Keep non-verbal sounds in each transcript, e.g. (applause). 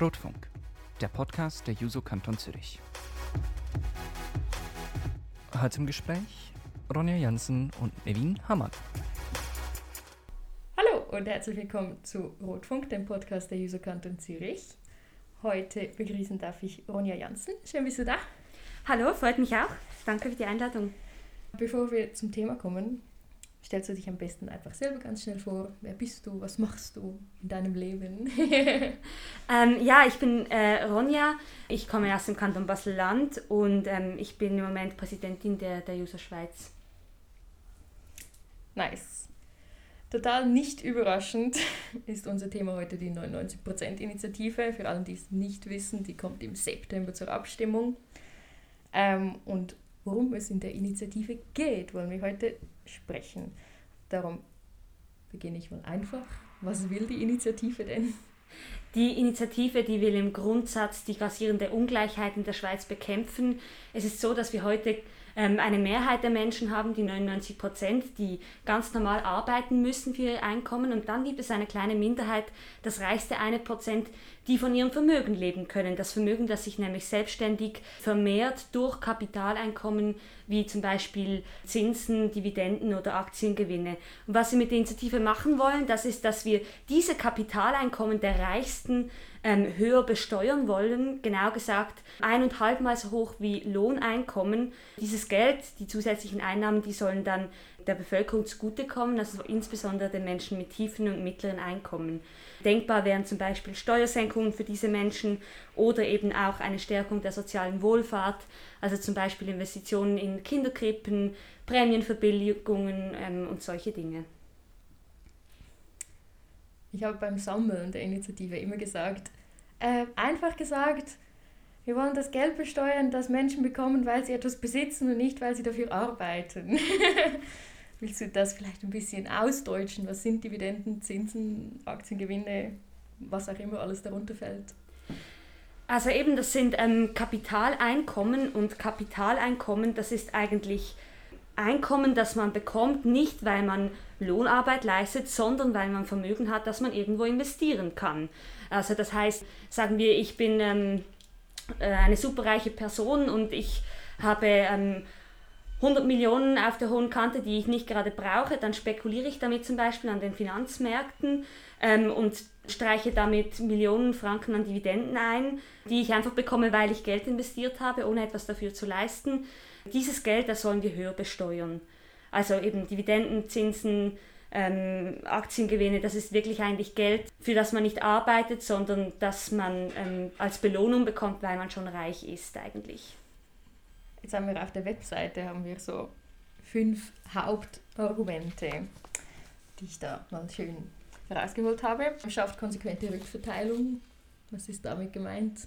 Rotfunk, der Podcast der Juso Kanton Zürich. Heute im Gespräch Ronja Jansen und Nevin Hammann. Hallo und herzlich willkommen zu Rotfunk, dem Podcast der Juso Kanton Zürich. Heute begrüßen darf ich Ronja Jansen. Schön, bist du da. Hallo, freut mich auch. Danke für die Einladung. Bevor wir zum Thema kommen, stellst du dich am besten einfach selber ganz schnell vor. Wer bist du? Was machst du in deinem Leben? (laughs) ähm, ja, ich bin äh, Ronja. Ich komme aus dem Kanton Basel-Land und ähm, ich bin im Moment Präsidentin der, der User Schweiz. Nice. Total nicht überraschend (laughs) ist unser Thema heute die 99%-Initiative. Für alle, die es nicht wissen, die kommt im September zur Abstimmung. Ähm, und worum es in der Initiative geht, wollen wir heute sprechen. Darum beginne ich mal einfach. Was will die Initiative denn? Die Initiative, die will im Grundsatz die grassierende Ungleichheit in der Schweiz bekämpfen. Es ist so, dass wir heute eine Mehrheit der Menschen haben, die 99 Prozent, die ganz normal arbeiten müssen für ihr Einkommen. Und dann gibt es eine kleine Minderheit, das reichste eine Prozent, die von ihrem Vermögen leben können. Das Vermögen, das sich nämlich selbstständig vermehrt durch Kapitaleinkommen wie zum Beispiel Zinsen, Dividenden oder Aktiengewinne. Und was wir mit der Initiative machen wollen, das ist, dass wir diese Kapitaleinkommen der Reichsten ähm, höher besteuern wollen, genau gesagt eineinhalbmal so hoch wie Lohneinkommen. Dieses Geld, die zusätzlichen Einnahmen, die sollen dann der Bevölkerung zugutekommen, also insbesondere den Menschen mit tiefen und mittleren Einkommen. Denkbar wären zum Beispiel Steuersenkungen für diese Menschen oder eben auch eine Stärkung der sozialen Wohlfahrt, also zum Beispiel Investitionen in Kinderkrippen, Prämienverbilligungen ähm, und solche Dinge. Ich habe beim Sammeln der Initiative immer gesagt, äh, einfach gesagt, wir wollen das Geld besteuern, das Menschen bekommen, weil sie etwas besitzen und nicht, weil sie dafür arbeiten. (laughs) Willst du das vielleicht ein bisschen ausdeutschen? Was sind Dividenden, Zinsen, Aktiengewinne, was auch immer alles darunter fällt? Also eben, das sind ähm, Kapitaleinkommen und Kapitaleinkommen, das ist eigentlich Einkommen, das man bekommt, nicht weil man Lohnarbeit leistet, sondern weil man Vermögen hat, das man irgendwo investieren kann. Also das heißt, sagen wir, ich bin ähm, äh, eine superreiche Person und ich habe ähm, 100 Millionen auf der hohen Kante, die ich nicht gerade brauche, dann spekuliere ich damit zum Beispiel an den Finanzmärkten ähm, und streiche damit Millionen Franken an Dividenden ein, die ich einfach bekomme, weil ich Geld investiert habe, ohne etwas dafür zu leisten. Dieses Geld, das sollen wir höher besteuern. Also eben Dividenden, Zinsen, ähm, Aktiengewinne, das ist wirklich eigentlich Geld, für das man nicht arbeitet, sondern das man ähm, als Belohnung bekommt, weil man schon reich ist eigentlich. Jetzt haben wir auf der Webseite haben wir so fünf Hauptargumente, die ich da mal schön herausgeholt habe. Schafft konsequente Rückverteilung. Was ist damit gemeint?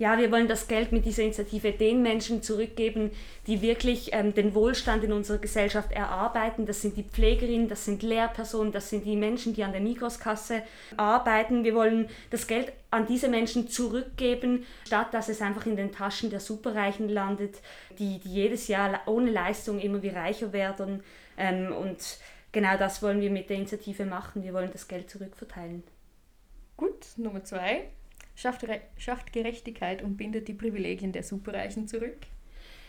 Ja, wir wollen das Geld mit dieser Initiative den Menschen zurückgeben, die wirklich ähm, den Wohlstand in unserer Gesellschaft erarbeiten. Das sind die Pflegerinnen, das sind Lehrpersonen, das sind die Menschen, die an der Mikroskasse arbeiten. Wir wollen das Geld an diese Menschen zurückgeben, statt dass es einfach in den Taschen der Superreichen landet, die, die jedes Jahr ohne Leistung immer wie reicher werden. Ähm, und genau das wollen wir mit der Initiative machen. Wir wollen das Geld zurückverteilen. Gut, Nummer zwei schafft, schafft Gerechtigkeit und bindet die Privilegien der Superreichen zurück.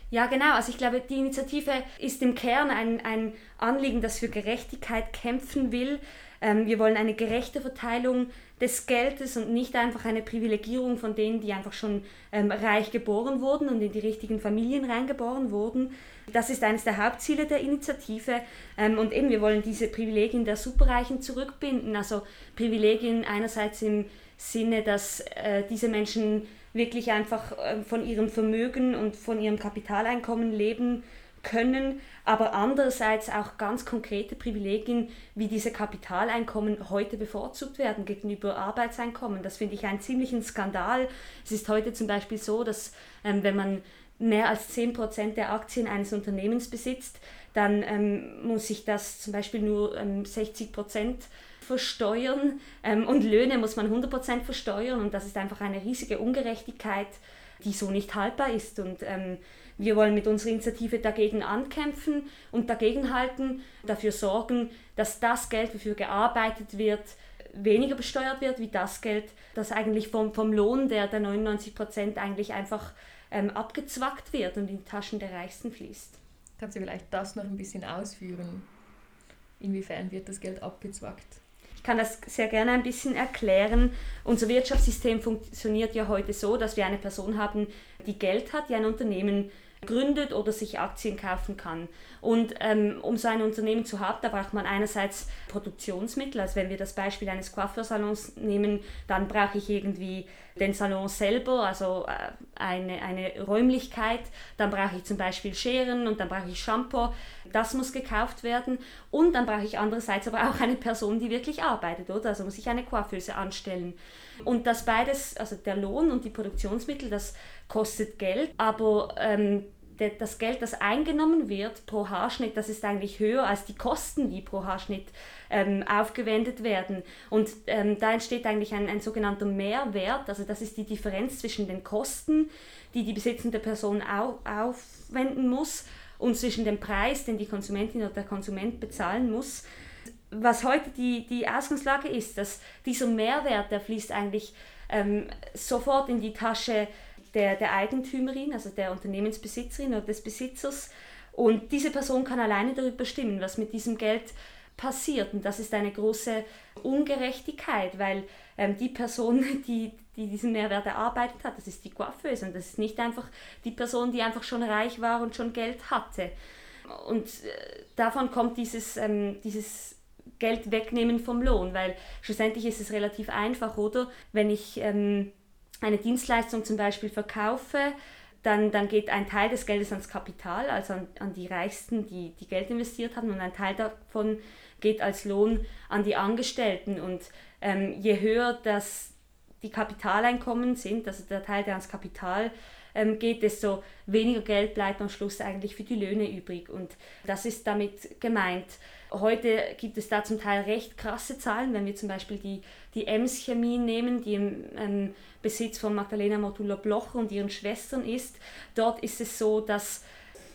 Ja, genau. Also ich glaube, die Initiative ist im Kern ein, ein Anliegen, das für Gerechtigkeit kämpfen will. Ähm, wir wollen eine gerechte Verteilung des Geldes und nicht einfach eine Privilegierung von denen, die einfach schon ähm, reich geboren wurden und in die richtigen Familien reingeboren wurden. Das ist eines der Hauptziele der Initiative. Ähm, und eben, wir wollen diese Privilegien der Superreichen zurückbinden. Also Privilegien einerseits im Sinne, dass äh, diese Menschen wirklich einfach äh, von ihrem Vermögen und von ihrem Kapitaleinkommen leben können, aber andererseits auch ganz konkrete Privilegien wie diese Kapitaleinkommen heute bevorzugt werden gegenüber Arbeitseinkommen. Das finde ich einen ziemlichen Skandal. Es ist heute zum Beispiel so, dass ähm, wenn man mehr als 10% der Aktien eines Unternehmens besitzt, dann ähm, muss sich das zum Beispiel nur ähm, 60% versteuern ähm, und Löhne muss man 100% versteuern und das ist einfach eine riesige Ungerechtigkeit, die so nicht haltbar ist und ähm, wir wollen mit unserer Initiative dagegen ankämpfen und dagegenhalten, dafür sorgen, dass das Geld, wofür gearbeitet wird, weniger besteuert wird, wie das Geld, das eigentlich vom, vom Lohn der, der 99 Prozent eigentlich einfach ähm, abgezwackt wird und in die Taschen der Reichsten fließt. Kannst du vielleicht das noch ein bisschen ausführen? Inwiefern wird das Geld abgezwackt? Ich kann das sehr gerne ein bisschen erklären. Unser Wirtschaftssystem funktioniert ja heute so, dass wir eine Person haben, die Geld hat, die ein Unternehmen gründet oder sich Aktien kaufen kann. Und ähm, um so ein Unternehmen zu haben, da braucht man einerseits Produktionsmittel. Also wenn wir das Beispiel eines Coiffeursalons nehmen, dann brauche ich irgendwie den Salon selber, also äh, eine, eine Räumlichkeit. Dann brauche ich zum Beispiel Scheren und dann brauche ich Shampoo. Das muss gekauft werden. Und dann brauche ich andererseits aber auch eine Person, die wirklich arbeitet, oder? Also muss ich eine Coiffeuse anstellen. Und das beides, also der Lohn und die Produktionsmittel, das kostet Geld, aber ähm, das Geld, das eingenommen wird pro Haarschnitt, das ist eigentlich höher als die Kosten, die pro Haarschnitt ähm, aufgewendet werden. Und ähm, da entsteht eigentlich ein, ein sogenannter Mehrwert, also das ist die Differenz zwischen den Kosten, die die besitzende Person au aufwenden muss, und zwischen dem Preis, den die Konsumentin oder der Konsument bezahlen muss. Was heute die, die Ausgangslage ist, dass dieser Mehrwert, der fließt eigentlich ähm, sofort in die Tasche der, der Eigentümerin, also der Unternehmensbesitzerin oder des Besitzers. Und diese Person kann alleine darüber bestimmen, was mit diesem Geld passiert. Und das ist eine große Ungerechtigkeit, weil ähm, die Person, (laughs) die, die diesen Mehrwert erarbeitet hat, das ist die Coiffeuse und das ist nicht einfach die Person, die einfach schon reich war und schon Geld hatte. Und äh, davon kommt dieses, ähm, dieses Geld wegnehmen vom Lohn, weil schlussendlich ist es relativ einfach, oder? Wenn ich ähm, eine Dienstleistung zum Beispiel verkaufe, dann, dann geht ein Teil des Geldes ans Kapital, also an, an die Reichsten, die, die Geld investiert haben, und ein Teil davon geht als Lohn an die Angestellten. Und ähm, je höher das, die Kapitaleinkommen sind, also der Teil, der ans Kapital ähm, geht, desto weniger Geld bleibt am Schluss eigentlich für die Löhne übrig. Und das ist damit gemeint. Heute gibt es da zum Teil recht krasse Zahlen, wenn wir zum Beispiel die, die Ems Chemie nehmen, die im ähm, Besitz von Magdalena Mortula Blocher und ihren Schwestern ist. Dort ist es so, dass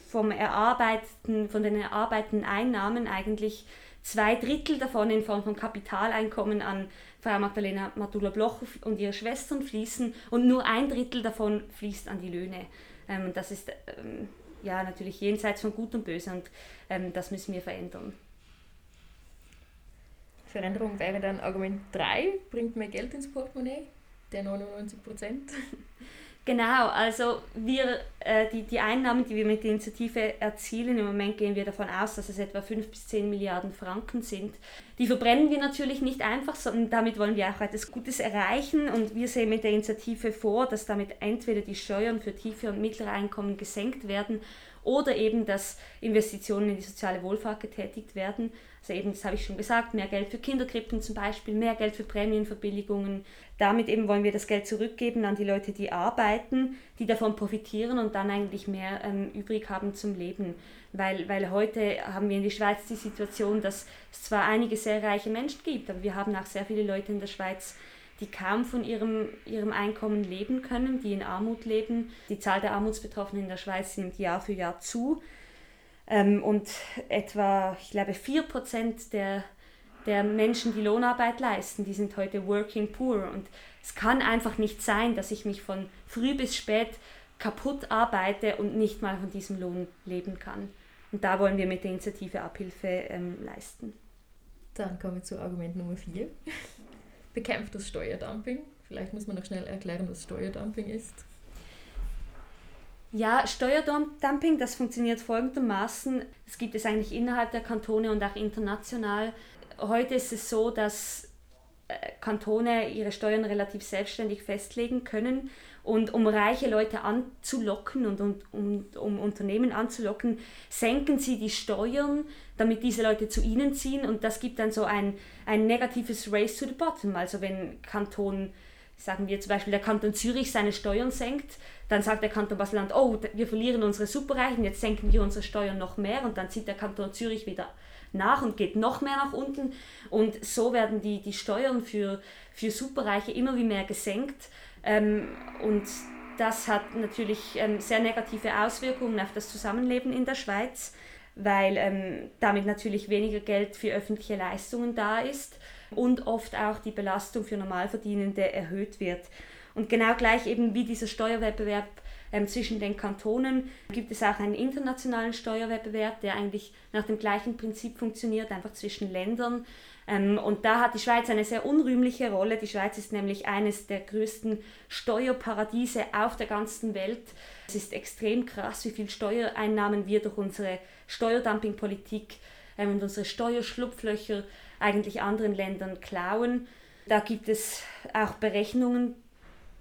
vom Erarbeiten, von den erarbeiteten Einnahmen eigentlich zwei Drittel davon in Form von Kapitaleinkommen an Frau Magdalena Matula Blocher und ihre Schwestern fließen und nur ein Drittel davon fließt an die Löhne. Ähm, das ist ähm, ja natürlich jenseits von Gut und Böse und ähm, das müssen wir verändern. Veränderung wäre dann Argument 3, bringt mehr Geld ins Portemonnaie, der 99 Prozent. Genau, also wir, äh, die, die Einnahmen, die wir mit der Initiative erzielen, im Moment gehen wir davon aus, dass es etwa 5 bis 10 Milliarden Franken sind. Die verbrennen wir natürlich nicht einfach, sondern damit wollen wir auch etwas Gutes erreichen und wir sehen mit der Initiative vor, dass damit entweder die Steuern für tiefe und mittlere Einkommen gesenkt werden oder eben, dass Investitionen in die soziale Wohlfahrt getätigt werden. Also eben, das habe ich schon gesagt, mehr Geld für Kinderkrippen zum Beispiel, mehr Geld für Prämienverbilligungen. Damit eben wollen wir das Geld zurückgeben an die Leute, die arbeiten, die davon profitieren und dann eigentlich mehr ähm, übrig haben zum Leben. Weil, weil heute haben wir in der Schweiz die Situation, dass es zwar einige sehr reiche Menschen gibt, aber wir haben auch sehr viele Leute in der Schweiz, die kaum von ihrem, ihrem Einkommen leben können, die in Armut leben. Die Zahl der Armutsbetroffenen in der Schweiz nimmt Jahr für Jahr zu. Ähm, und etwa, ich glaube, 4% der, der Menschen, die Lohnarbeit leisten, die sind heute working poor. Und es kann einfach nicht sein, dass ich mich von früh bis spät kaputt arbeite und nicht mal von diesem Lohn leben kann. Und da wollen wir mit der Initiative Abhilfe ähm, leisten. Dann kommen wir zu Argument Nummer 4. (laughs) Bekämpft das Steuerdumping. Vielleicht muss man noch schnell erklären, was Steuerdumping ist. Ja, Steuerdumping, das funktioniert folgendermaßen. Es gibt es eigentlich innerhalb der Kantone und auch international. Heute ist es so, dass äh, Kantone ihre Steuern relativ selbstständig festlegen können. Und um reiche Leute anzulocken und um, um, um Unternehmen anzulocken, senken sie die Steuern, damit diese Leute zu ihnen ziehen. Und das gibt dann so ein, ein negatives Race to the Bottom. Also wenn Kanton sagen wir zum Beispiel, der Kanton Zürich seine Steuern senkt, dann sagt der Kanton Basel-Land, oh, wir verlieren unsere Superreichen, jetzt senken wir unsere Steuern noch mehr und dann zieht der Kanton Zürich wieder nach und geht noch mehr nach unten. Und so werden die, die Steuern für, für Superreiche immer wie mehr gesenkt. Ähm, und das hat natürlich ähm, sehr negative Auswirkungen auf das Zusammenleben in der Schweiz, weil ähm, damit natürlich weniger Geld für öffentliche Leistungen da ist und oft auch die Belastung für Normalverdienende erhöht wird. Und genau gleich eben wie dieser Steuerwettbewerb ähm, zwischen den Kantonen gibt es auch einen internationalen Steuerwettbewerb, der eigentlich nach dem gleichen Prinzip funktioniert, einfach zwischen Ländern. Ähm, und da hat die Schweiz eine sehr unrühmliche Rolle. Die Schweiz ist nämlich eines der größten Steuerparadiese auf der ganzen Welt. Es ist extrem krass, wie viel Steuereinnahmen wir durch unsere Steuerdumpingpolitik ähm, und unsere Steuerschlupflöcher eigentlich anderen Ländern klauen. Da gibt es auch Berechnungen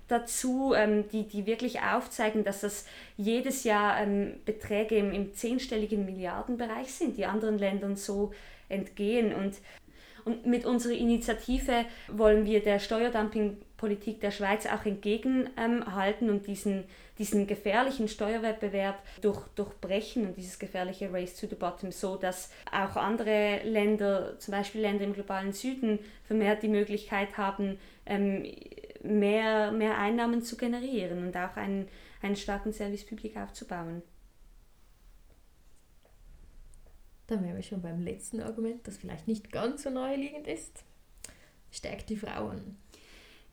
dazu, ähm, die, die wirklich aufzeigen, dass das jedes Jahr ähm, Beträge im, im zehnstelligen Milliardenbereich sind, die anderen Ländern so entgehen. Und, und mit unserer Initiative wollen wir der Steuerdumpingpolitik der Schweiz auch entgegenhalten und diesen, diesen gefährlichen Steuerwettbewerb durch, durchbrechen und dieses gefährliche Race to the Bottom, so dass auch andere Länder, zum Beispiel Länder im globalen Süden, vermehrt die Möglichkeit haben, ähm, mehr, mehr Einnahmen zu generieren und auch einen, einen starken Service Public aufzubauen. Dann wären wir schon beim letzten Argument, das vielleicht nicht ganz so naheliegend ist. Stärkt die Frauen.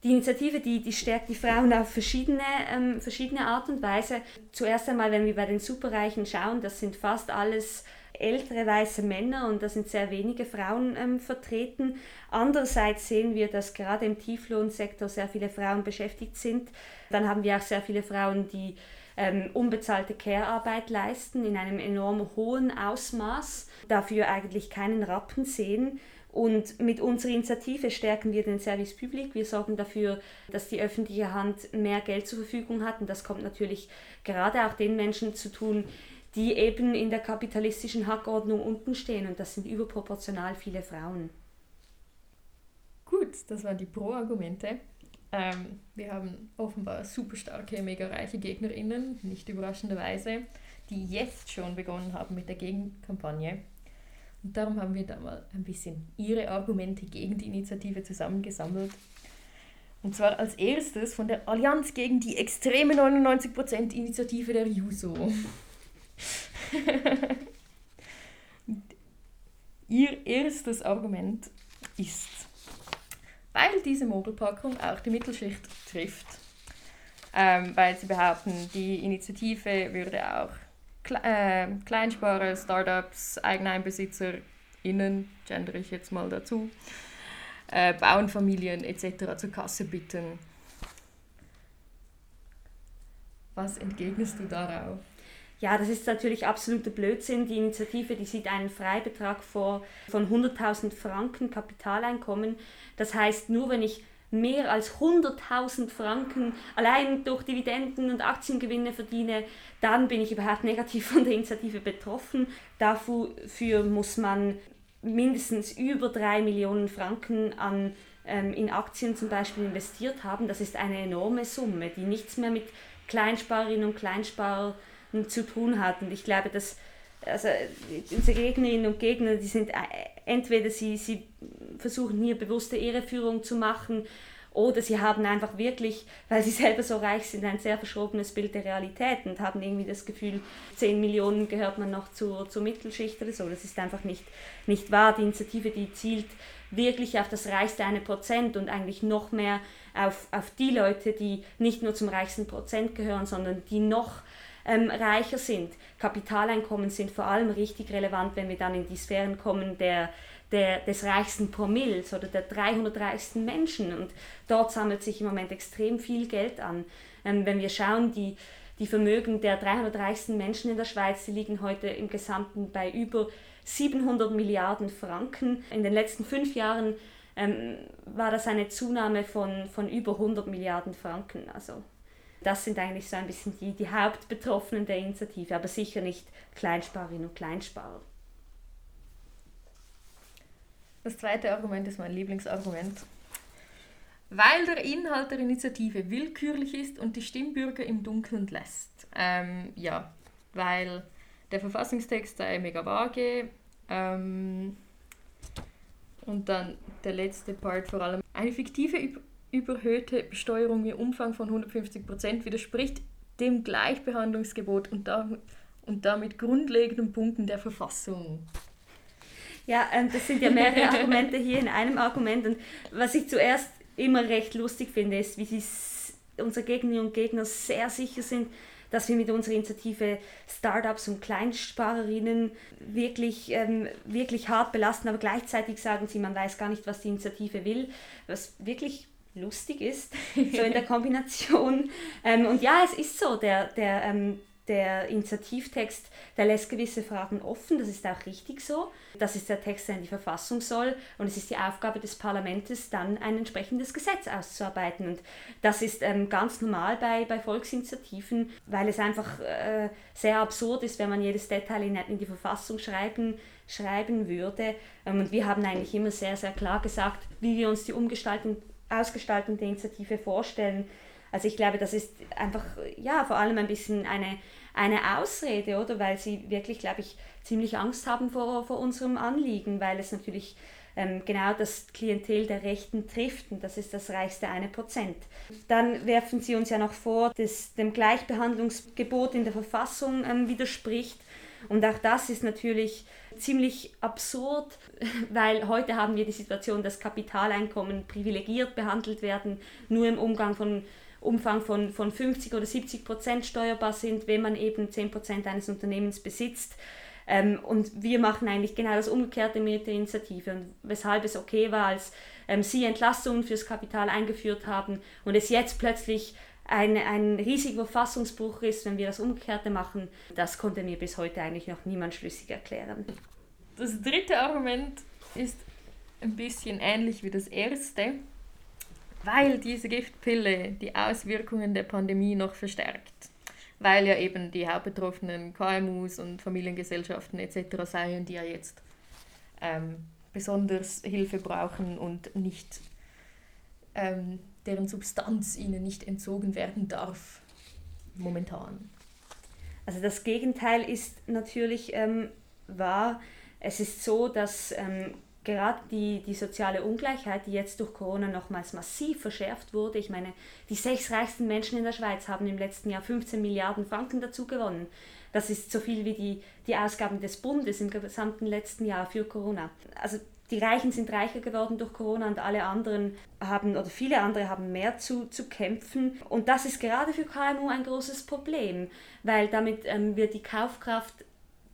Die Initiative, die, die stärkt die Frauen auf verschiedene, ähm, verschiedene Art und Weise. Zuerst einmal, wenn wir bei den Superreichen schauen, das sind fast alles ältere weiße Männer und da sind sehr wenige Frauen ähm, vertreten. Andererseits sehen wir, dass gerade im Tieflohnsektor sehr viele Frauen beschäftigt sind. Dann haben wir auch sehr viele Frauen, die ähm, unbezahlte Care-Arbeit leisten in einem enorm hohen Ausmaß, dafür eigentlich keinen Rappen sehen. Und mit unserer Initiative stärken wir den Service Public. Wir sorgen dafür, dass die öffentliche Hand mehr Geld zur Verfügung hat. Und das kommt natürlich gerade auch den Menschen zu tun, die eben in der kapitalistischen Hackordnung unten stehen. Und das sind überproportional viele Frauen. Gut, das waren die Pro-Argumente. Ähm, wir haben offenbar super starke, mega reiche GegnerInnen, nicht überraschenderweise, die jetzt schon begonnen haben mit der Gegenkampagne. Und darum haben wir da mal ein bisschen ihre Argumente gegen die Initiative zusammengesammelt. Und zwar als erstes von der Allianz gegen die extreme 99% Initiative der Juso. (laughs) Ihr erstes Argument ist, weil diese Mogelpackung auch die Mittelschicht trifft, ähm, weil sie behaupten, die Initiative würde auch Kle äh, Kleinsparer, Startups, EigeinbesitzerInnen, gender ich jetzt mal dazu, äh, Bauernfamilien etc. zur Kasse bitten. Was entgegnest du darauf? Ja, das ist natürlich absoluter Blödsinn. Die Initiative, die sieht einen Freibetrag vor von 100.000 Franken Kapitaleinkommen. Das heißt, nur wenn ich mehr als 100.000 Franken allein durch Dividenden und Aktiengewinne verdiene, dann bin ich überhaupt negativ von der Initiative betroffen. Dafür muss man mindestens über 3 Millionen Franken an, ähm, in Aktien zum Beispiel investiert haben. Das ist eine enorme Summe, die nichts mehr mit Kleinsparerinnen und Kleinsparern zu tun hat. Und ich glaube, dass also unsere Gegnerinnen und Gegner, die sind äh, entweder sie, sie versuchen hier bewusste Irreführung zu machen oder sie haben einfach wirklich, weil sie (laughs) selber so reich sind, ein sehr verschrobenes Bild der Realität und haben irgendwie das Gefühl, 10 Millionen gehört man noch zur, zur Mittelschicht oder so. Das ist einfach nicht, nicht wahr. Die Initiative, die zielt wirklich auf das reichste eine Prozent und eigentlich noch mehr auf, auf die Leute, die nicht nur zum reichsten Prozent gehören, sondern die noch ähm, reicher sind. Kapitaleinkommen sind vor allem richtig relevant, wenn wir dann in die Sphären kommen der, der, des reichsten Promilles oder der 300 reichsten Menschen. Und dort sammelt sich im Moment extrem viel Geld an. Ähm, wenn wir schauen, die, die Vermögen der 300 reichsten Menschen in der Schweiz, die liegen heute im Gesamten bei über 700 Milliarden Franken. In den letzten fünf Jahren ähm, war das eine Zunahme von, von über 100 Milliarden Franken. Also das sind eigentlich so ein bisschen die, die Hauptbetroffenen der Initiative, aber sicher nicht Kleinsparerinnen und Kleinsparer. Das zweite Argument ist mein Lieblingsargument. Weil der Inhalt der Initiative willkürlich ist und die Stimmbürger im Dunkeln lässt. Ähm, ja, weil der Verfassungstext sei mega vage. Ähm, und dann der letzte Part vor allem. Eine fiktive überhöhte Besteuerung im Umfang von 150 Prozent widerspricht dem Gleichbehandlungsgebot und, da, und damit grundlegenden Punkten der Verfassung. Ja, ähm, das sind ja mehrere (laughs) Argumente hier in einem Argument. Und was ich zuerst immer recht lustig finde, ist, wie sie unsere Gegnerinnen und Gegner sehr sicher sind, dass wir mit unserer Initiative Startups und Kleinsparerinnen wirklich, ähm, wirklich hart belasten, aber gleichzeitig sagen sie, man weiß gar nicht, was die Initiative will, was wirklich lustig ist, (laughs) so in der Kombination. Ähm, und ja, es ist so, der, der, ähm, der Initiativtext, der lässt gewisse Fragen offen, das ist auch richtig so. Das ist der Text, der in die Verfassung soll und es ist die Aufgabe des Parlaments, dann ein entsprechendes Gesetz auszuarbeiten. Und das ist ähm, ganz normal bei, bei Volksinitiativen, weil es einfach äh, sehr absurd ist, wenn man jedes Detail in, in die Verfassung schreiben, schreiben würde. Ähm, und wir haben eigentlich immer sehr, sehr klar gesagt, wie wir uns die Umgestaltung, Ausgestaltung der Initiative vorstellen also ich glaube, das ist einfach, ja, vor allem ein bisschen eine, eine Ausrede, oder? Weil sie wirklich, glaube ich, ziemlich Angst haben vor, vor unserem Anliegen, weil es natürlich ähm, genau das Klientel der Rechten trifft und das ist das reichste eine Prozent. Dann werfen sie uns ja noch vor, dass dem Gleichbehandlungsgebot in der Verfassung ähm, widerspricht. Und auch das ist natürlich ziemlich absurd, (laughs) weil heute haben wir die Situation, dass Kapitaleinkommen privilegiert behandelt werden, nur im Umgang von Umfang von, von 50 oder 70 Prozent steuerbar sind, wenn man eben 10 Prozent eines Unternehmens besitzt. Ähm, und wir machen eigentlich genau das Umgekehrte mit der Initiative. Und weshalb es okay war, als ähm, Sie Entlastungen fürs Kapital eingeführt haben und es jetzt plötzlich ein, ein riesiger Verfassungsbruch ist, wenn wir das Umgekehrte machen, das konnte mir bis heute eigentlich noch niemand schlüssig erklären. Das dritte Argument ist ein bisschen ähnlich wie das erste weil diese Giftpille die Auswirkungen der Pandemie noch verstärkt. Weil ja eben die hauptbetroffenen KMUs und Familiengesellschaften etc. seien, die ja jetzt ähm, besonders Hilfe brauchen und nicht ähm, deren Substanz ihnen nicht entzogen werden darf momentan. Also das Gegenteil ist natürlich ähm, wahr. Es ist so, dass ähm, gerade die, die soziale Ungleichheit, die jetzt durch Corona nochmals massiv verschärft wurde. Ich meine, die sechs reichsten Menschen in der Schweiz haben im letzten Jahr 15 Milliarden Franken dazu gewonnen. Das ist so viel wie die, die Ausgaben des Bundes im gesamten letzten Jahr für Corona. Also die Reichen sind reicher geworden durch Corona und alle anderen haben, oder viele andere haben mehr zu, zu kämpfen. Und das ist gerade für KMU ein großes Problem, weil damit ähm, wird die Kaufkraft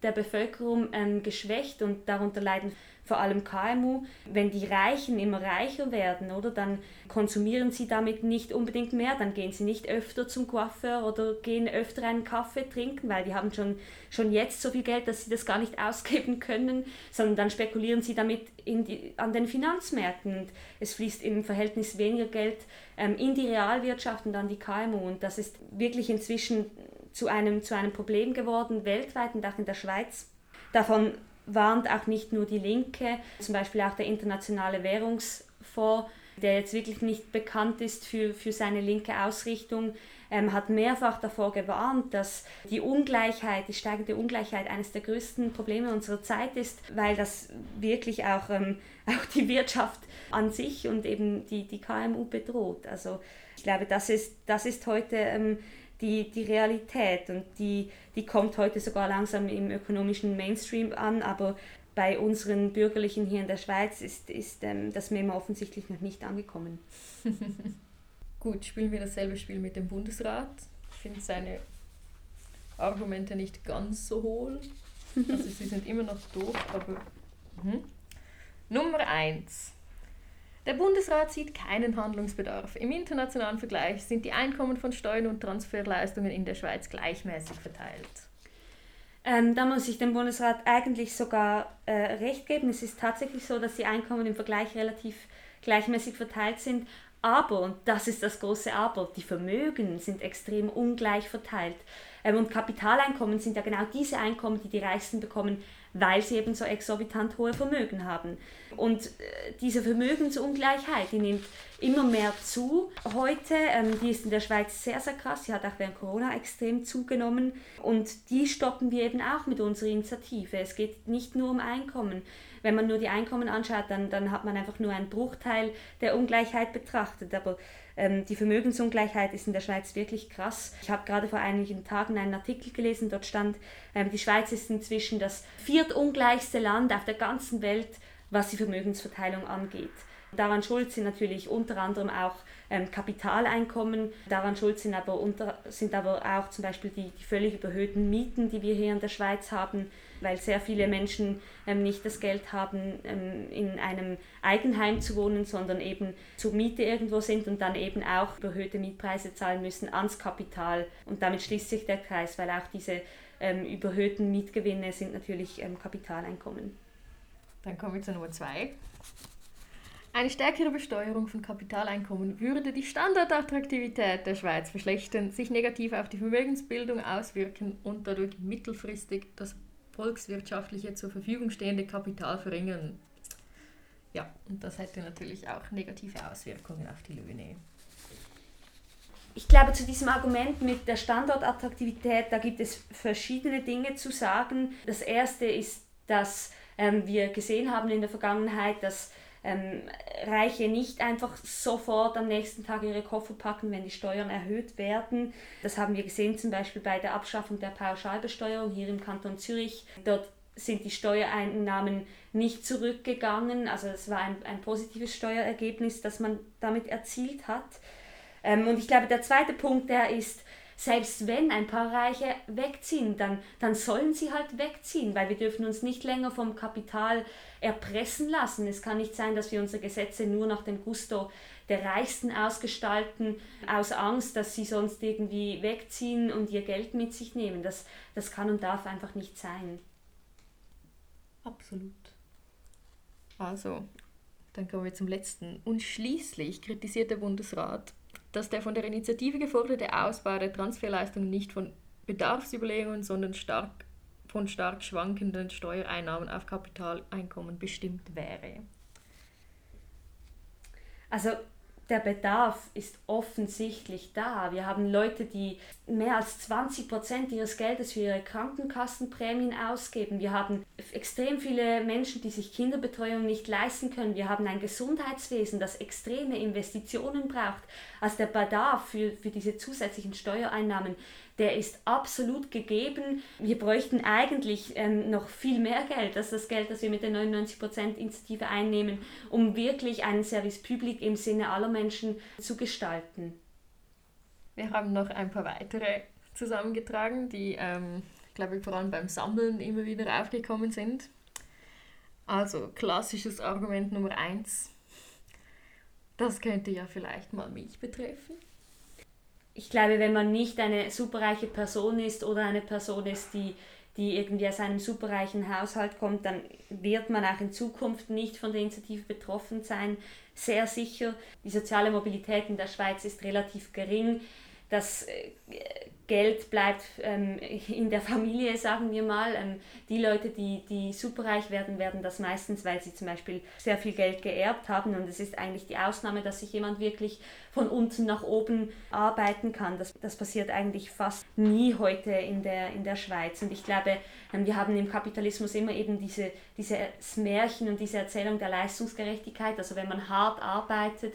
der Bevölkerung ähm, geschwächt und darunter leiden vor allem KMU, wenn die Reichen immer reicher werden, oder, dann konsumieren sie damit nicht unbedingt mehr, dann gehen sie nicht öfter zum Coiffeur oder gehen öfter einen Kaffee trinken, weil die haben schon, schon jetzt so viel Geld, dass sie das gar nicht (laughs) ausgeben können, sondern dann spekulieren sie damit die, an den Finanzmärkten. Und es fließt im Verhältnis weniger Geld ähm, in die Realwirtschaft und an die KMU und das ist wirklich inzwischen zu einem, zu einem Problem geworden, weltweit und auch in der Schweiz. Davon warnt auch nicht nur die Linke, zum Beispiel auch der Internationale Währungsfonds, der jetzt wirklich nicht bekannt ist für, für seine linke Ausrichtung, ähm, hat mehrfach davor gewarnt, dass die Ungleichheit, die steigende Ungleichheit eines der größten Probleme unserer Zeit ist, weil das wirklich auch, ähm, (laughs) auch die Wirtschaft an sich und eben die, die KMU bedroht. Also ich glaube, das ist, das ist heute ähm, die, die Realität und die, die kommt heute sogar langsam im ökonomischen Mainstream an, aber bei unseren Bürgerlichen hier in der Schweiz ist, ist ähm, das Memo offensichtlich noch nicht angekommen. (laughs) Gut, spielen wir dasselbe Spiel mit dem Bundesrat. Ich finde seine Argumente nicht ganz so hohl. Also sie sind immer noch doof, aber... Mhm. Nummer 1. Der Bundesrat sieht keinen Handlungsbedarf. Im internationalen Vergleich sind die Einkommen von Steuern und Transferleistungen in der Schweiz gleichmäßig verteilt. Ähm, da muss ich dem Bundesrat eigentlich sogar äh, recht geben. Es ist tatsächlich so, dass die Einkommen im Vergleich relativ gleichmäßig verteilt sind. Aber, und das ist das große Aber, die Vermögen sind extrem ungleich verteilt. Ähm, und Kapitaleinkommen sind ja genau diese Einkommen, die die Reichsten bekommen, weil sie eben so exorbitant hohe Vermögen haben. Und äh, diese Vermögensungleichheit, die nimmt immer mehr zu. Heute, ähm, die ist in der Schweiz sehr, sehr krass, sie hat auch während Corona extrem zugenommen und die stoppen wir eben auch mit unserer Initiative. Es geht nicht nur um Einkommen. Wenn man nur die Einkommen anschaut, dann, dann hat man einfach nur einen Bruchteil der Ungleichheit betrachtet. Aber Ähm, die Vermögensungleichheit ist in der Schweiz wirklich krass. Ich habe gerade vor einigen Tagen einen Artikel gelesen, dort stand, ähm, die Schweiz ist inzwischen das viertungleichste Land auf der ganzen Welt, was die Vermögensverteilung angeht. Daran schuld sind natürlich unter anderem auch ähm, Kapitaleinkommen. Daran schuld sind aber, unter, sind aber auch zum Beispiel die, die völlig überhöhten Mieten, die wir hier in der Schweiz haben, weil sehr viele Menschen ähm, nicht das Geld haben, ähm, in einem Eigenheim zu wohnen, sondern eben zur Miete irgendwo sind und dann eben auch überhöhte Mietpreise zahlen müssen ans Kapital. Und damit schließt sich der Kreis, weil auch diese ähm, überhöhten Mietgewinne sind natürlich ähm, Kapitaleinkommen. Dann kommen wir zu Nummer zwei. Eine stärkere Besteuerung von Kapitaleinkommen würde die Standortattraktivität der Schweiz verschlechtern, sich negativ auf die Vermögensbildung auswirken und dadurch mittelfristig das volkswirtschaftliche zur Verfügung stehende Kapital verringern. Ja, und das hätte natürlich auch negative Auswirkungen auf die Löhne. Ich glaube, zu diesem Argument mit der Standortattraktivität, da gibt es verschiedene Dinge zu sagen. Das erste ist, dass ähm, wir gesehen haben in der Vergangenheit, dass ähm, Reiche nicht einfach sofort am nächsten Tag ihre Koffer packen, wenn die Steuern erhöht werden. Das haben wir gesehen zum Beispiel bei der Abschaffung der Pauschalbesteuerung hier im Kanton Zürich. Dort sind die Steuereinnahmen nicht zurückgegangen. Also es war ein, ein positives Steuerergebnis, das man damit erzielt hat. Ähm, und ich glaube, der zweite Punkt, der ist, selbst wenn ein paar Reiche wegziehen, dann, dann sollen sie halt wegziehen, weil wir dürfen uns nicht länger vom Kapital erpressen lassen. Es kann nicht sein, dass wir unsere Gesetze nur nach dem Gusto der Reichsten ausgestalten, aus Angst, dass sie sonst irgendwie wegziehen und ihr Geld mit sich nehmen. Das, das kann und darf einfach nicht sein. Absolut. Also, dann kommen wir zum letzten. Und schließlich kritisiert der Bundesrat dass der von der Initiative geforderte Ausbau der Transferleistung nicht von Bedarfsüberlegungen, sondern stark, von stark schwankenden Steuereinnahmen auf Kapitaleinkommen bestimmt wäre. Also der Bedarf ist offensichtlich da. Wir haben Leute, die mehr als 20 Prozent ihres Geldes für ihre Krankenkassenprämien ausgeben. Wir haben extrem viele Menschen, die sich Kinderbetreuung nicht leisten können. Wir haben ein Gesundheitswesen, das extreme Investitionen braucht. Also der Bedarf für, für diese zusätzlichen Steuereinnahmen der ist absolut gegeben. Wir bräuchten eigentlich ähm, noch viel mehr Geld als das Geld, das wir mit der 99%-Initiative einnehmen, um wirklich einen Service Public im Sinne aller Menschen zu gestalten. Wir haben noch ein paar weitere zusammengetragen, die, ähm, glaube ich, vor allem beim Sammeln immer wieder aufgekommen sind. Also klassisches Argument Nummer eins. Das könnte ja vielleicht mal mich betreffen ich glaube, wenn man nicht eine superreiche Person ist oder eine Person ist, die, die irgendwie aus einem superreichen Haushalt kommt, dann wird man auch in Zukunft nicht von der Initiative betroffen sein. Sehr sicher. Die soziale Mobilität in der Schweiz ist relativ gering. Das äh, Geld bleibt ähm, in der Familie, sagen wir mal. Ähm, die Leute, die, die superreich werden, werden das meistens, weil sie zum Beispiel sehr viel Geld geerbt haben. Und es ist eigentlich die Ausnahme, dass sich jemand wirklich von unten nach oben arbeiten kann. Das, das passiert eigentlich fast nie heute in der, in der Schweiz. Und ich glaube, ähm, wir haben im Kapitalismus immer eben diese, dieses Märchen und diese Erzählung der Leistungsgerechtigkeit. Also wenn man hart arbeitet,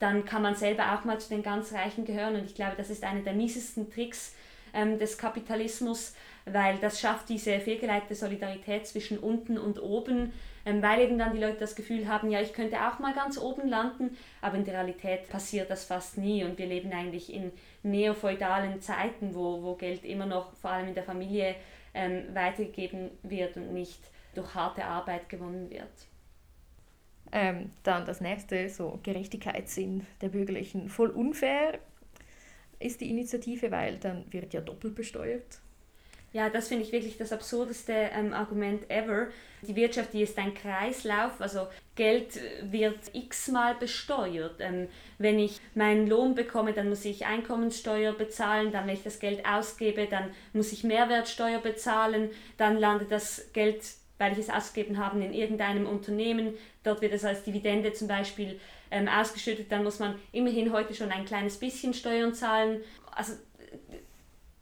dann kann man selber auch mal zu den ganz Reichen gehören. Und ich glaube, das ist einer der miesesten Tricks ähm, des Kapitalismus, weil das schafft diese fehlgeleitete Solidarität zwischen unten und oben, ähm, weil eben dann die Leute das Gefühl haben, ja, ich könnte auch mal ganz oben landen, aber in der Realität passiert das fast nie und wir leben eigentlich in neofeudalen Zeiten, wo, wo Geld immer noch vor allem in der Familie ähm, weitergegeben wird und nicht durch harte Arbeit gewonnen wird. Ähm, dann das nächste, so Gerechtigkeitssinn der Bürgerlichen. Voll unfair ist die Initiative, weil dann wird ja doppelt besteuert. Ja, das finde ich wirklich das absurdeste ähm, Argument ever. Die Wirtschaft, die ist ein Kreislauf, also Geld wird x-mal besteuert. Ähm, wenn ich meinen Lohn bekomme, dann muss ich Einkommenssteuer bezahlen, dann wenn ich das Geld ausgebe, dann muss ich Mehrwertsteuer bezahlen, dann landet das Geld weil ich es ausgegeben habe in irgendeinem Unternehmen. Dort wird es als Dividende zum Beispiel ähm, ausgeschüttet. Dann muss man immerhin heute schon ein kleines bisschen Steuern zahlen. Also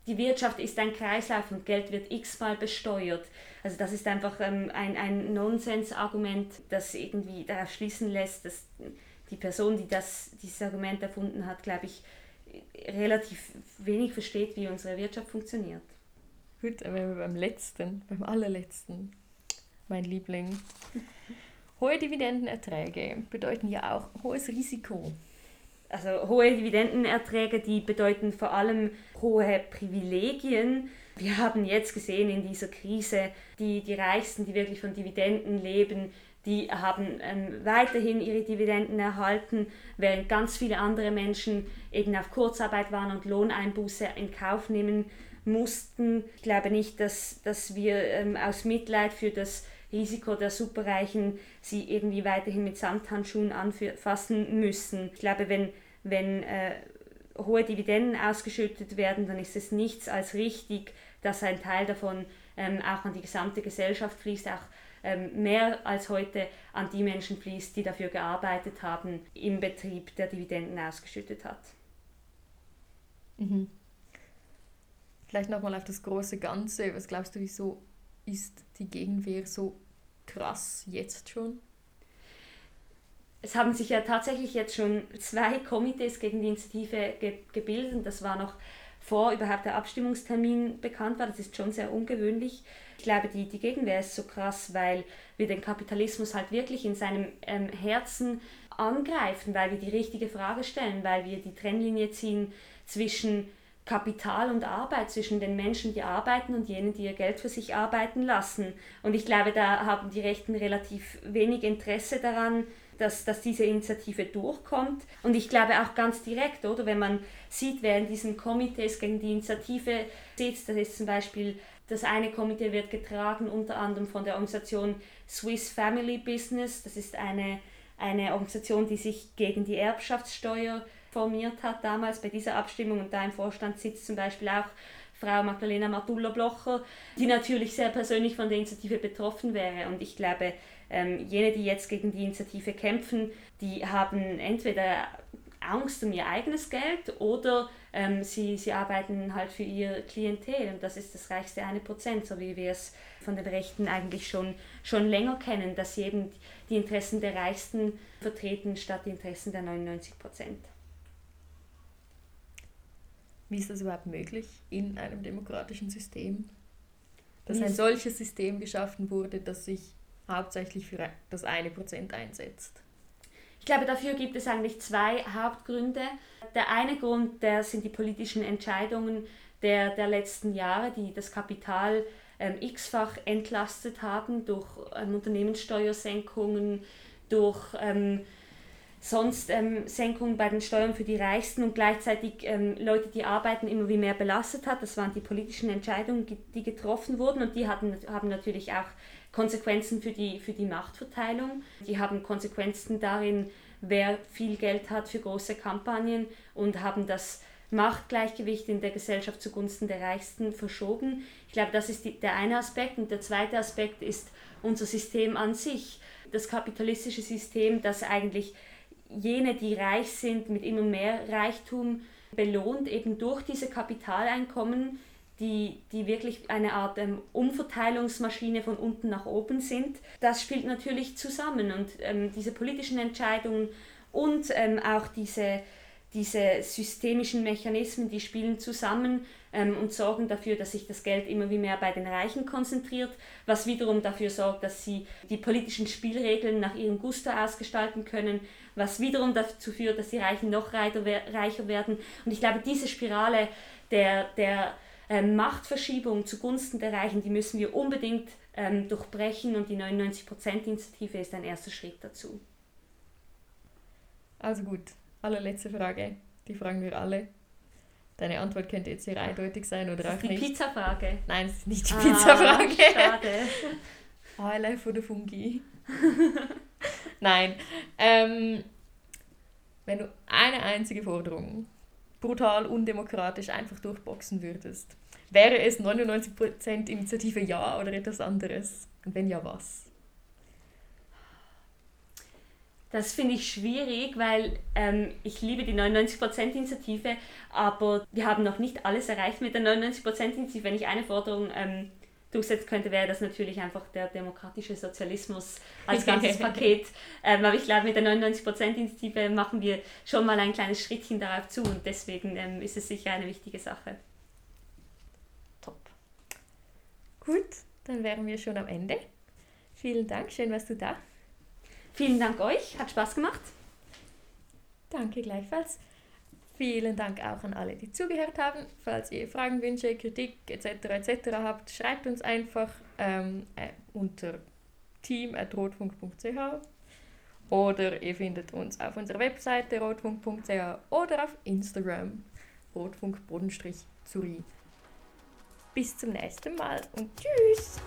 die Wirtschaft ist ein Kreislauf und Geld wird x-mal besteuert. Also das ist einfach ähm, ein, ein Nonsensargument, das irgendwie darauf schließen lässt, dass die Person, die das, dieses Argument erfunden hat, glaube ich, relativ wenig versteht, wie unsere Wirtschaft funktioniert. Gut, wir beim letzten, beim allerletzten, mein Liebling. Hohe Dividendenerträge bedeuten ja auch hohes Risiko. Also hohe Dividendenerträge, die bedeuten vor allem hohe Privilegien. Wir haben jetzt gesehen in dieser Krise, die, die Reichsten, die wirklich von Dividenden leben, die haben ähm, weiterhin ihre Dividenden erhalten, während ganz viele andere Menschen eben auf Kurzarbeit waren und Lohneinbuße in Kauf nehmen mussten. Ich glaube nicht, dass, dass wir ähm, aus Mitleid für das Risiko der Superreichen sie irgendwie weiterhin mit Samthandschuhen anfassen müssen. Ich glaube, wenn, wenn äh, hohe Dividenden ausgeschüttet werden, dann ist es nichts als richtig, dass ein Teil davon ähm, auch an die gesamte Gesellschaft fließt, auch ähm, mehr als heute an die Menschen fließt, die dafür gearbeitet haben, im Betrieb der Dividenden ausgeschüttet hat. Mhm. Vielleicht nochmal auf das große Ganze. Was glaubst du, wieso ist die Gegenwehr so krass jetzt schon? Es haben sich ja tatsächlich jetzt schon zwei Komitees gegen die Initiative ge gebildet. Das war noch vor überhaupt der Abstimmungstermin bekannt war. Das ist schon sehr ungewöhnlich. Ich glaube, die, die Gegenwehr ist so krass, weil wir den Kapitalismus halt wirklich in seinem ähm, Herzen angreifen, weil wir die richtige Frage stellen, weil wir die Trennlinie ziehen zwischen Kapital und Arbeit, zwischen den Menschen, die arbeiten und jenen, die ihr Geld für sich arbeiten lassen. Und ich glaube, da haben die Rechten relativ wenig Interesse daran, dass, dass diese Initiative durchkommt. Und ich glaube auch ganz direkt, oder wenn man sieht, wer in diesen Komitees gegen die Initiative sitzt, das ist zum Beispiel das eine Komitee wird getragen unter anderem von der Organisation Swiss Family Business. Das ist eine, eine Organisation, die sich gegen die Erbschaftssteuer formiert hat damals bei dieser Abstimmung. Und da im Vorstand sitzt zum Beispiel auch Frau Magdalena Martulla-Blocher, die natürlich sehr persönlich von der Initiative betroffen wäre. Und ich glaube, ähm, jene, die jetzt gegen die Initiative kämpfen, die haben entweder Angst um ihr eigenes Geld oder ähm, sie, sie arbeiten halt für ihr Klientel und das ist das reichste eine Prozent, so wie wir es von den Rechten eigentlich schon, schon länger kennen, dass sie eben die Interessen der Reichsten vertreten statt die Interessen der 99 Prozent. Wie ist das überhaupt möglich in einem demokratischen System? Dass ein solches System geschaffen wurde, das sich hauptsächlich für das eine Prozent einsetzt? Ich glaube, dafür gibt es eigentlich zwei Hauptgründe. Der eine Grund, der sind die politischen Entscheidungen der, der letzten Jahre, die das Kapital ähm, x-fach entlastet haben durch ähm, Unternehmenssteuersenkungen, durch ähm, sonst ähm, Senkungen bei den Steuern für die Reichsten und gleichzeitig ähm, Leute, die arbeiten, immer wie mehr belastet hat. Das waren die politischen Entscheidungen, die getroffen wurden und die hatten, haben natürlich auch Konsequenzen für die, für die Machtverteilung. Die haben Konsequenzen darin, wer viel Geld hat für große Kampagnen und haben das Machtgleichgewicht in der Gesellschaft zugunsten der Reichsten verschoben. Ich glaube, das ist die, der eine Aspekt. Und der zweite Aspekt ist unser System an sich. Das kapitalistische System, das eigentlich jene, die reich sind, mit immer mehr Reichtum belohnt, eben durch diese Kapitaleinkommen, die, die wirklich eine Art ähm, Umverteilungsmaschine von unten nach oben sind. Das spielt natürlich zusammen und ähm, diese politischen Entscheidungen und ähm, auch diese, diese systemischen Mechanismen, die spielen zusammen ähm, und sorgen dafür, dass sich das Geld immer wie mehr bei den Reichen konzentriert, was wiederum dafür sorgt, dass sie die politischen Spielregeln nach ihrem Gusto ausgestalten können, was wiederum dazu führt, dass die Reichen noch reicher werden. Und ich glaube, diese Spirale der, der ähm, Machtverschiebung zugunsten der Reichen, die müssen wir unbedingt ähm, durchbrechen und die 99%-Initiative ist ein erster Schritt dazu. Also gut, allerletzte Frage, die fragen wir alle. Deine Antwort könnte jetzt sehr eindeutig sein oder das auch ist die nicht. Pizza-Frage. Nein, es ist nicht die Ah, Pizza-Frage. Schade. Highlight for the Fungi. (laughs) Nein. Ähm, wenn du eine einzige Forderung brutal undemokratisch einfach durchboxen würdest, wäre es 99% Initiative Ja oder etwas anderes? Und wenn ja, was? Das finde ich schwierig, weil ähm, ich liebe die 99%-Initiative, aber wir haben noch nicht alles erreicht mit der 99%-Initiative. Wenn ich eine Forderung ähm, durchsetzen könnte, wäre das natürlich einfach der demokratische Sozialismus als (laughs) ganzes Paket. Ähm, aber ich glaube, mit der 99%-Initiative machen wir schon mal ein kleines Schrittchen darauf zu und deswegen ähm, ist es sicher eine wichtige Sache. Top. Gut, dann wären wir schon am Ende. Vielen Dank, schön warst du da. Vielen Dank euch, hat Spaß gemacht. Danke gleichfalls. Vielen Dank auch an alle, die zugehört haben. Falls ihr Fragen, Wünsche, Kritik etc. etc. habt, schreibt uns einfach ähm, äh, unter team.rotfunk.ch oder ihr findet uns auf unserer Webseite rotfunk.ch oder auf Instagram rotfunk-zuri. Bis zum nächsten Mal und tschüss!